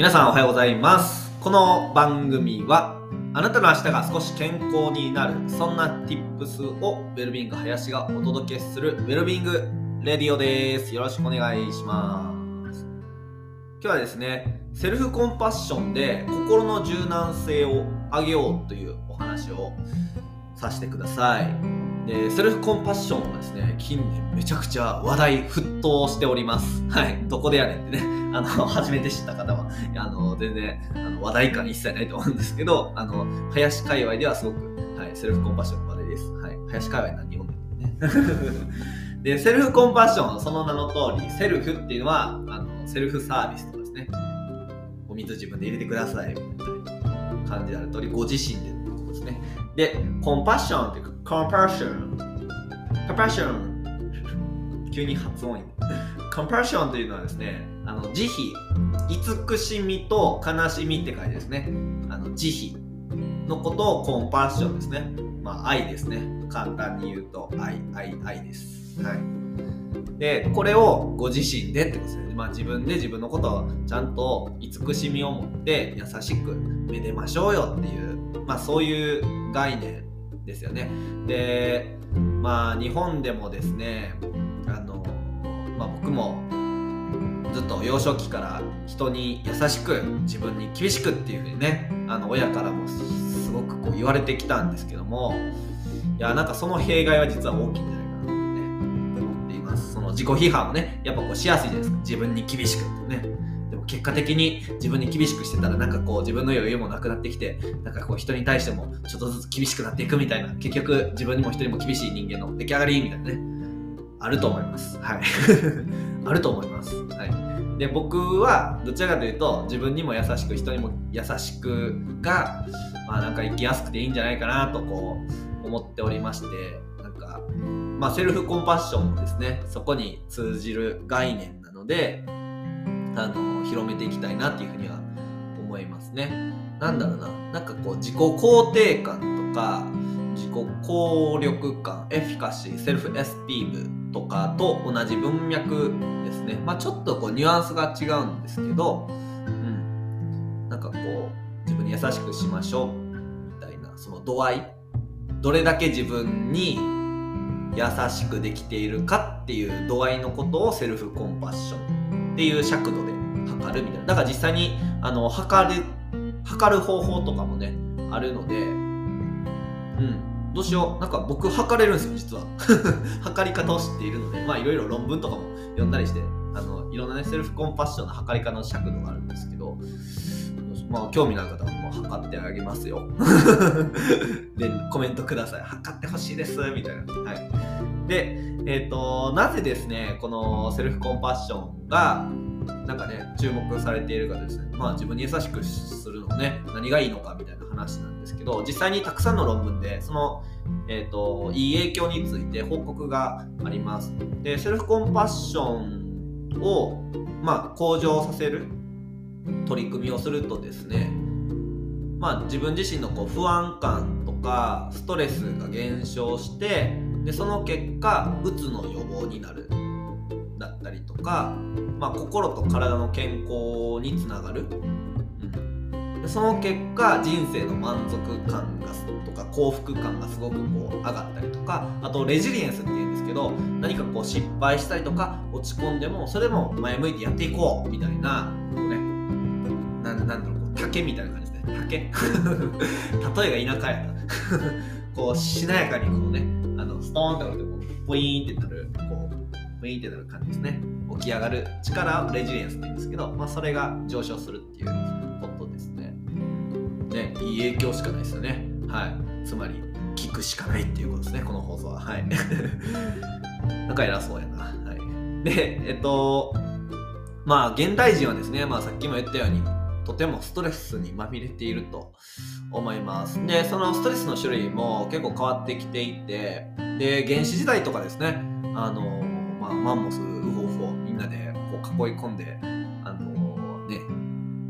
皆さんおはようございます。この番組はあなたの明日が少し健康になるそんな Tips をウェルビーイング林がお届けする Well-being Radio です。よろしくお願いします。今日はですねセルフコンパッションで心の柔軟性を上げようというお話をさせてください。でセルフコンパッションはですね近年めちゃくちゃ話題沸騰しております。はい。どこでやねんってね。あの初めて知った方はあの全然あの話題感一切ないと思うんですけどあの林界隈ではすごく、はい、セルフコンパッションの話題です、はい、林界隈な日本でねでセルフコンパッションその名の通りセルフっていうのはあのセルフサービスとかですね。お水自分で入れてください。みたいな感じである通りご自身でってことですね。でコンパッションっていう compassion. Compassion. 急に発音 compassion というのはですねあの慈悲。慈しみと悲しみって書いてですね。あの慈悲。のことをコンパッションですね。まあ愛ですね。簡単に言うと愛愛愛です。はい。でこれをご自身でってことですね、まあ、自分で自分のことをちゃんと慈しみを持って優しくめでましょうよっていう、まあ、そういう概念ですよね。でまあ日本でもですねあの、まあ、僕もずっと幼少期から人に優しく自分に厳しくっていうふうにねあの親からもすごくこう言われてきたんですけどもいやなんかその弊害は実は大きいんじゃないかなと、ね、思っています。その自己批判をねやっぱこうしやすいじゃないですか。自分に厳しくってね。結果的に自分に厳しくしてたらなんかこう自分の余裕もなくなってきてなんかこう人に対してもちょっとずつ厳しくなっていくみたいな。結局自分にも人にも厳しい人間の出来上がりみたいなね。あると思います。はい。あると思います。はい。で僕はどちらかというと自分にも優しく人にも優しくがまあなんか生きやすくていいんじゃないかなとこう思っておりましてなんかまあセルフコンパッションもですね。そこに通じる概念なのであの広めていきたいなっていうふうには思いますね。なんだろうな、なんかこう自己肯定感とか自己効力感、エフィカシー、 self-esteem とかと同じ文脈ですね。まあちょっとこうニュアンスが違うんですけど、うん、なんかこう自分に優しくしましょうみたいなその度合い、どれだけ自分に優しくできているかっていう度合いのことをセルフコンパッションっていう尺度で測るみたいな。だから実際にあの測る測る方法とかもねあるのでうん。どうしよう。なんか僕測れるんですよ実は。測り方を知っているので。まあいろいろ論文とかも読んだりしてあのいろんなねセルフコンパッションの測り方の尺度があるんですけどまあ興味のある方はもう測ってあげますよ。でコメントください。測ってほしいですみたいな。はい。でえっ、ー、となぜですねこのセルフコンパッションがなんかね注目されているかですね。まあ自分に優しくするのね何がいいのかみたいな話なんですけど実際にたくさんの論文でそのえーと、いい影響について報告があります。でセルフコンパッションを、まあ、向上させる取り組みをするとですねまあ自分自身のこう不安感とかストレスが減少してでその結果うつの予防になる。だったりとか、まあ、心と体の健康につながる、うん、でその結果人生の満足感がとか幸福感がすごくこう上がったりとかあとレジリエンスっていうんですけど何かこう失敗したりとか落ち込んでもそれでも前向いてやっていこうみたいなこうねなんだろう竹みたいな感じで竹。例えが田舎やな。こうしなやかにこうねストーンってなってポイーンってなるこうポイーンってなる感じですね。起き上がる力をレジリエンスって言うんですけど、まあ、それが上昇するっていうことですね。ねいい影響しかないですよね。はい。つまり聞くしかないっていうことですねこの放送は。はい。なんか偉そうやな。はい。でえっとまあ現代人はですね、まあ、さっきも言ったようにとてもストレスにまみれていると思います。で、そのストレスの種類も結構変わってきていて、で、原始時代とかですね、あの、まあ、マンモス、ウホウホ、みんなでこう囲い込んで、あのね、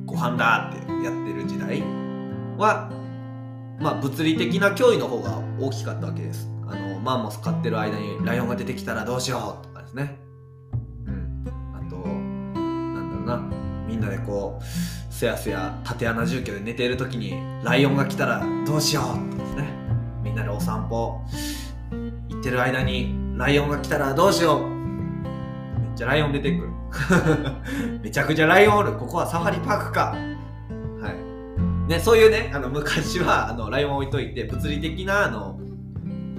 ご飯だってやってる時代は、まあ、物理的な脅威の方が大きかったわけです。あの、マンモス飼ってる間にライオンが出てきたらどうしようとかですね。うん。あと、なんだろうな、みんなでこう、すやすや縦穴住居で寝ている時にライオンが来たらどうしようとかですねみんなでお散歩ってる間にライオンが来たらどうしよう。めっちゃライオン出てくる。めちゃくちゃライオンおる。ここはサファリパークか。はい。ねそういうねあの昔はあのライオン置いといて物理的なあの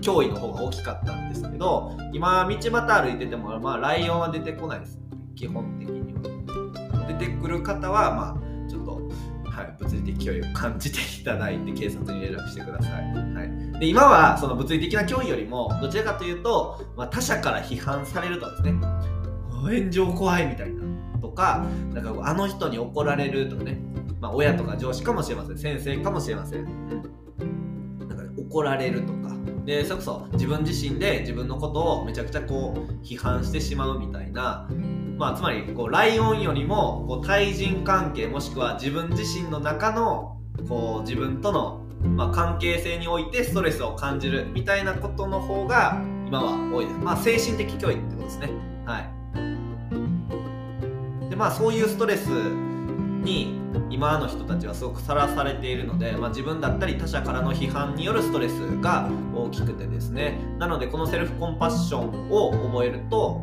脅威の方が大きかったんですけど今道端歩いてても、まあ、ライオンは出てこないです。基本的には。出てくる方はまあちょっと、はい、物理的脅威を感じていただいて警察に連絡してください、はい、で今はその物理的な脅威よりもどちらかというと、まあ、他者から批判されるとですね。炎上怖いみたいなとかなんかあの人に怒られるとかね、まあ、親とか上司かもしれません。先生かもしれません、なんか、怒られるとか。でそれこそ自分自身で自分のことをめちゃくちゃこう批判してしまうみたいな、まあ、つまりこうライオンよりもこう対人関係もしくは自分自身の中のこう自分との、まあ、関係性においてストレスを感じるみたいなことの方が今は多いです。まあ、精神的脅威ってことですね。はい。でまあそういうストレスに今の人たちはすごくさらされているので、まあ、自分だったり他者からの批判によるストレスが大きくてですねなのでこのセルフコンパッションを覚えると、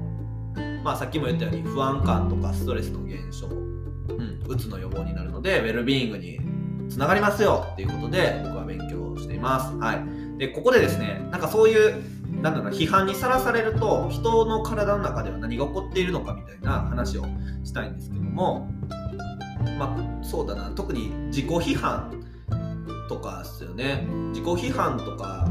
まあ、さっきも言ったように不安感とかストレスの減少、うん、うつの予防になるのでウェルビーイングにつながりますよっていうことで僕は勉強しています。はい、でここでですねなんかそういうなんだろう批判にさらされると人の体の中では何が起こっているのかみたいな話をしたいんですけどもまあそうだな。特に自己批判とかですよね。自己批判とか、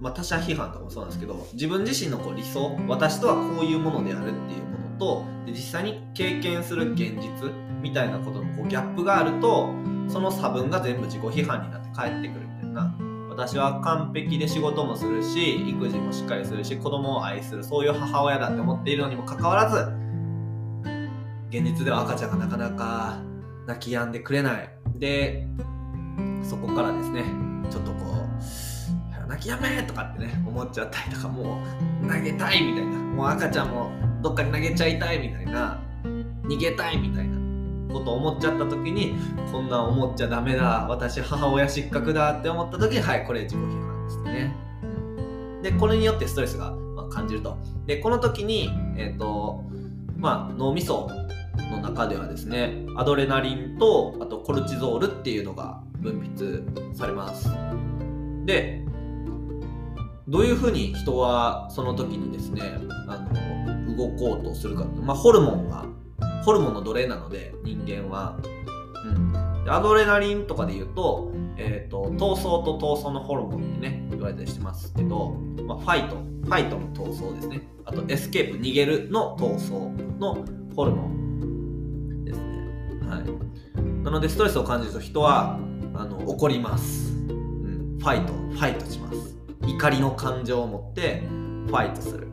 まあ、他者批判とかもそうなんですけど自分自身のこう理想私とはこういうものであるっていうものとで実際に経験する現実みたいなことのこうギャップがあるとその差分が全部自己批判になって返ってくるみたいな。私は完璧で仕事もするし育児もしっかりするし子供を愛するそういう母親だって思っているのにもかかわらず現実では赤ちゃんがなかなか泣き止んでくれない。でそこからですねちょっとこう泣きやめとかってね思っちゃったりとかもう投げたいみたいな。もう赤ちゃんもどっかに投げちゃいたいみたいな。逃げたいみたいな。こと思っちゃった時にこんな思っちゃダメだ私母親失格だって思った時にはいこれ自己批判ですね。でこれによってストレスが感じると。でこの時にえ、ー、とまあ脳みその中ではですねアドレナリンとあとコルチゾールっていうのが分泌されます。でどういうふうに人はその時にですねあの動こうとするかまあ、ホルモンがホルモンの奴隷なので人間は、うん、アドレナリンとかで言うと,、えーと、闘争と逃走のホルモンってね言われたりしてますけど、まあ、ファイト。ファイトの闘争ですね。あとエスケープ逃げるの逃走のホルモンですね。はい。なのでストレスを感じると人はあの怒ります、うん、ファイト。ファイトします。怒りの感情を持ってファイトする。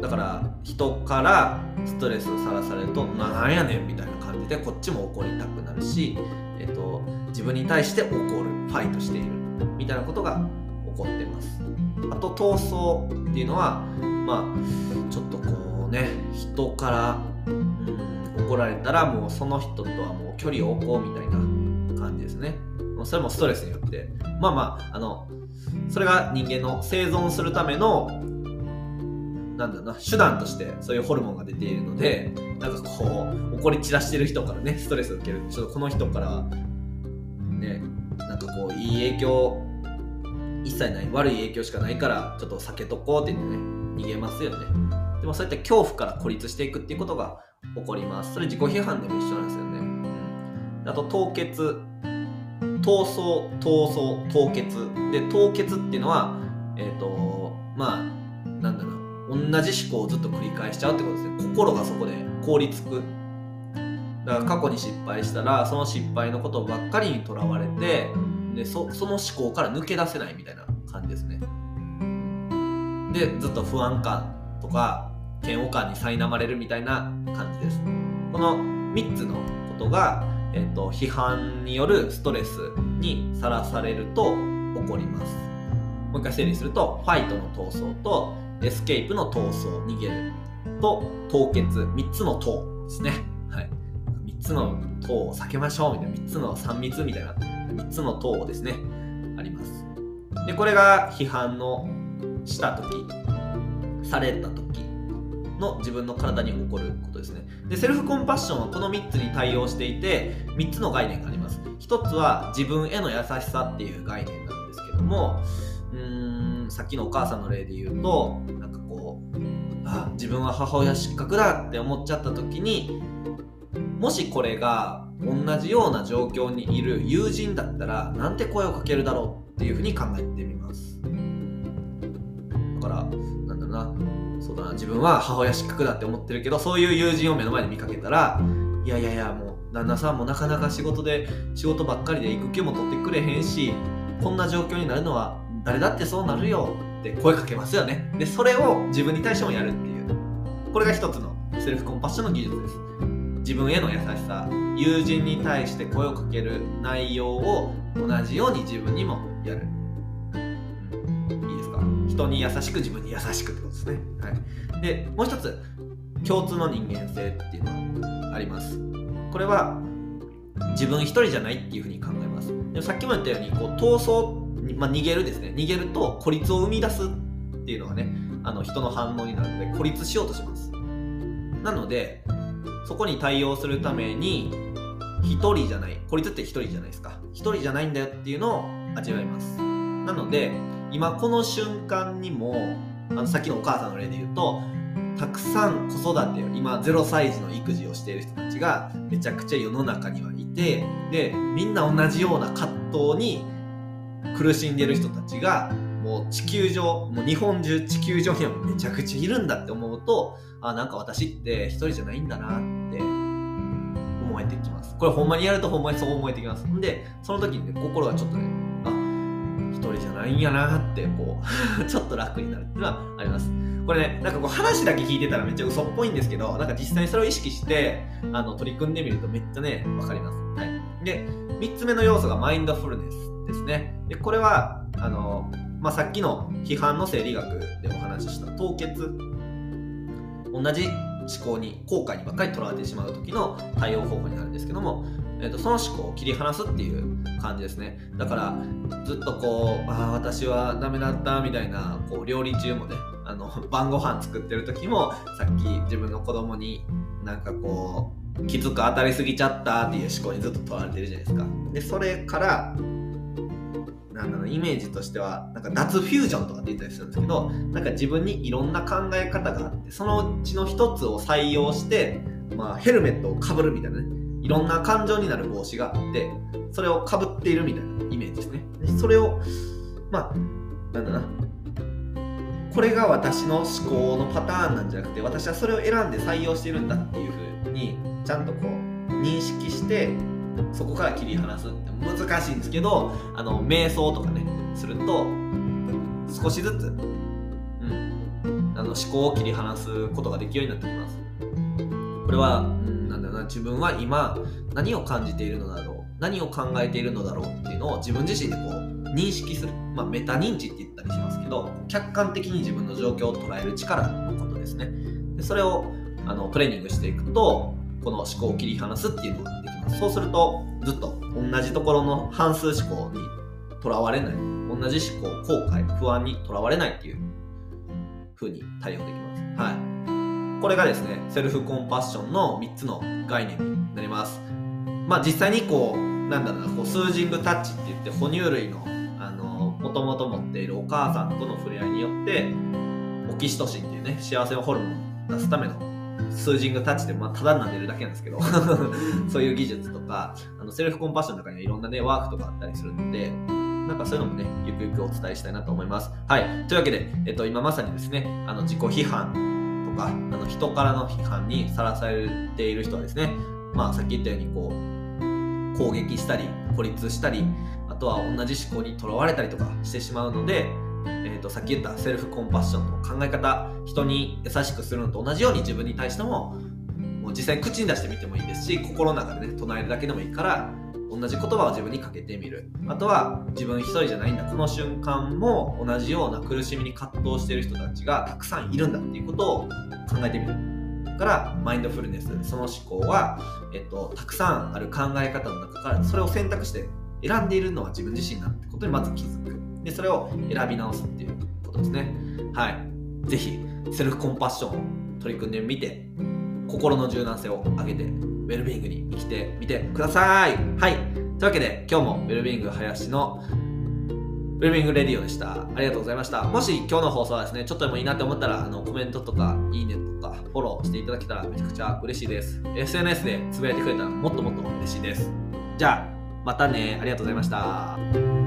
だから人からストレスをさらされるとなんやねんみたいな感じでこっちも怒りたくなるし、えっと、自分に対して怒るファイトしているみたいなことが起こってます。あと闘争っていうのはまあちょっとこうね人から、うん怒られたらもうその人とはもう距離を置こうみたいな感じですね。それもストレスによって。まあまああのそれが人間の生存するためのなんだろうな手段としてそういうホルモンが出ているのでなんかこう怒り散らしてる人からねストレスを受ける。ちょっとこの人からねなんかこういい影響一切ない悪い影響しかないからちょっと避けとこうって言ってね逃げますよね。でもそういった恐怖から孤立していくっていうことが起こります。それ自己批判でも一緒なんですよね。うん、あと凍結。闘争闘争凍結。で凍結っていうのはえっ、ー、とまあ同じ思考をずっと繰り返しちゃうってことですね心がそこで凍りつくだから過去に失敗したらその失敗のことばっかりにとらわれてでそその思考から抜け出せないみたいな感じですねでずっと不安感とか嫌悪感に苛まれるみたいな感じです。この3つのことが、えーと、批判によるストレスにさらされると起こります。もう一回整理すると、ファイトの闘争とエスケープの逃走、逃げると凍結、3つの闘ですね。はい。3つの塔を避けましょうみたいな3つの3密みたいな3つの塔をですねありますでこれが批判のした時された時の自分の体に起こることですねでセルフコンパッションはこの3つに対応していて3つの概念があります1つは自分への優しさっていう概念なんですけどもうんさっきのお母さんの例で言うとなんかこうあ自分は母親失格だって思っちゃった時にもしこれが同じような状況にいる友人だったらなんて声をかけるだろうっていうふうに考えてみます。だからなんだろうな。そうだな。自分は母親失格だって思ってるけどそういう友人を目の前で見かけたらいやいやいやもう旦那さんもなかなか仕事で仕事ばっかりで育休も取ってくれへんしこんな状況になるのは誰だってそうなるよって声かけますよね。でそれを自分に対してもやるっていう。これが一つのセルフコンパッションの技術です。自分への優しさ友人に対して声をかける内容を同じように自分にもやる、いいですか？人に優しく自分に優しくってことですね、はい、でもう一つ共通の人間性っていうのがあります。これは自分一人じゃないっていうふうに考えます。でもさっきも言ったようにこう逃走、まあ、逃げるですね。逃げると孤立を生み出すっていうのがねあの人の反応になるので孤立しようとします。なのでそこに対応するために一人じゃない孤立って一人じゃないですか。一人じゃないんだよっていうのを味わいます。なので今この瞬間にもあのさっきのお母さんの例で言うとたくさん子育てを今0歳児の育児をしている人たちがめちゃくちゃ世の中にはいてでみんな同じような葛藤に苦しんでる人たちがもう地球上もう日本中地球上にはめちゃくちゃいるんだって思うとあなんか私って一人じゃないんだなって思えてきます。これほんまにやるとほんまにそう思えてきます。んでその時にね心がちょっとねあ一人じゃないんやなってこう ちょっと楽になるっていうのはあります。これねなんかこう話だけ聞いてたらめっちゃ嘘っぽいんですけどなんか実際にそれを意識してあの取り組んでみるとめっちゃねわかります、はい、で3つ目の要素がマインドフルネスですね。でこれはあのまあ、さっきの批判の生理学でお話しした凍結同じ思考に後悔にばっかりとらわれてしまう時の対応方法になるんですけども、えーと、その思考を切り離すっていう感じですね。だからずっとこうああ私はダメだったみたいなこう料理中もねあの晩ご飯作ってる時もさっき自分の子供になんかこうきつく当たりすぎちゃったっていう思考にずっととらわれてるじゃないですか。でそれからなんだろうイメージとしてはなんか脱フュージョンとかって言ったりするんですけどなんか自分にいろんな考え方があってそのうちの一つを採用して、まあ、ヘルメットをかぶるみたいなねいろんな感情になる帽子があってそれをかぶっているみたいなイメージですね。でそれをまあなんだなこれが私の思考のパターンなんじゃなくて私はそれを選んで採用しているんだっていうふうにちゃんとこう認識してそこから切り離すって難しいんですけどあの瞑想とかねすると少しずつ、うん、あの思考を切り離すことができるようになってきます。これは、うん、なんだろうな自分は今何を感じているのだろう何を考えているのだろうっていうのを自分自身でこう認識する、まあ、メタ認知って言ったりしますけど客観的に自分の状況を捉える力のことですね。でそれをあのトレーニングしていくとこの思考を切り離すっていうのができそうするとずっと同じところの半数思考にとらわれない。同じ思考後悔不安にとらわれないっていう風に対応できます。はい。これがですねセルフコンパッションの3つの概念になります。まあ実際にこうなんだろうなこうスージングタッチって言って哺乳類のもともと持っているお母さんとの触れ合いによってオキシトシンっていうね幸せホルモンを出すためのスージングタッチで、まあ、ただ撫でるだけなんですけどそういう技術とかあのセルフコンパッションの中にはいろんなねワークとかあったりするのでなんかそういうのもねゆくゆくお伝えしたいなと思います。はい。というわけで、えっと、今まさにですねあの自己批判とかあの人からの批判にさらされている人はですねまあさっき言ったようにこう攻撃したり孤立したりあとは同じ思考にとらわれたりとかしてしまうのでえーと、さっき言ったセルフコンパッションの考え方人に優しくするのと同じように自分に対してももう実際口に出してみてもいいですし心の中でね唱えるだけでもいいから同じ言葉を自分にかけてみる。あとは自分一人じゃないんだ。この瞬間も同じような苦しみに葛藤している人たちがたくさんいるんだっていうことを考えてみる。からマインドフルネスその思考は、えっと、たくさんある考え方の中からそれを選択して選んでいるのは自分自身だってことにまず気づく。でそれを選び直すっていうことですねはいぜひセルフコンパッションを取り組んでみて心の柔軟性を上げてウェルビーイングに生きてみてくださいはいというわけで今日もウェルビーイング林のウェルビーイングレディオでした。ありがとうございました。もし今日の放送はですね、ちょっとでもいいなって思ったら、あのコメントとか、いいねとか、フォローしていただけたらめちゃくちゃ嬉しいです。SNS でつぶやいてくれたらもっともっと嬉しいです。じゃあ、またね。ありがとうございました。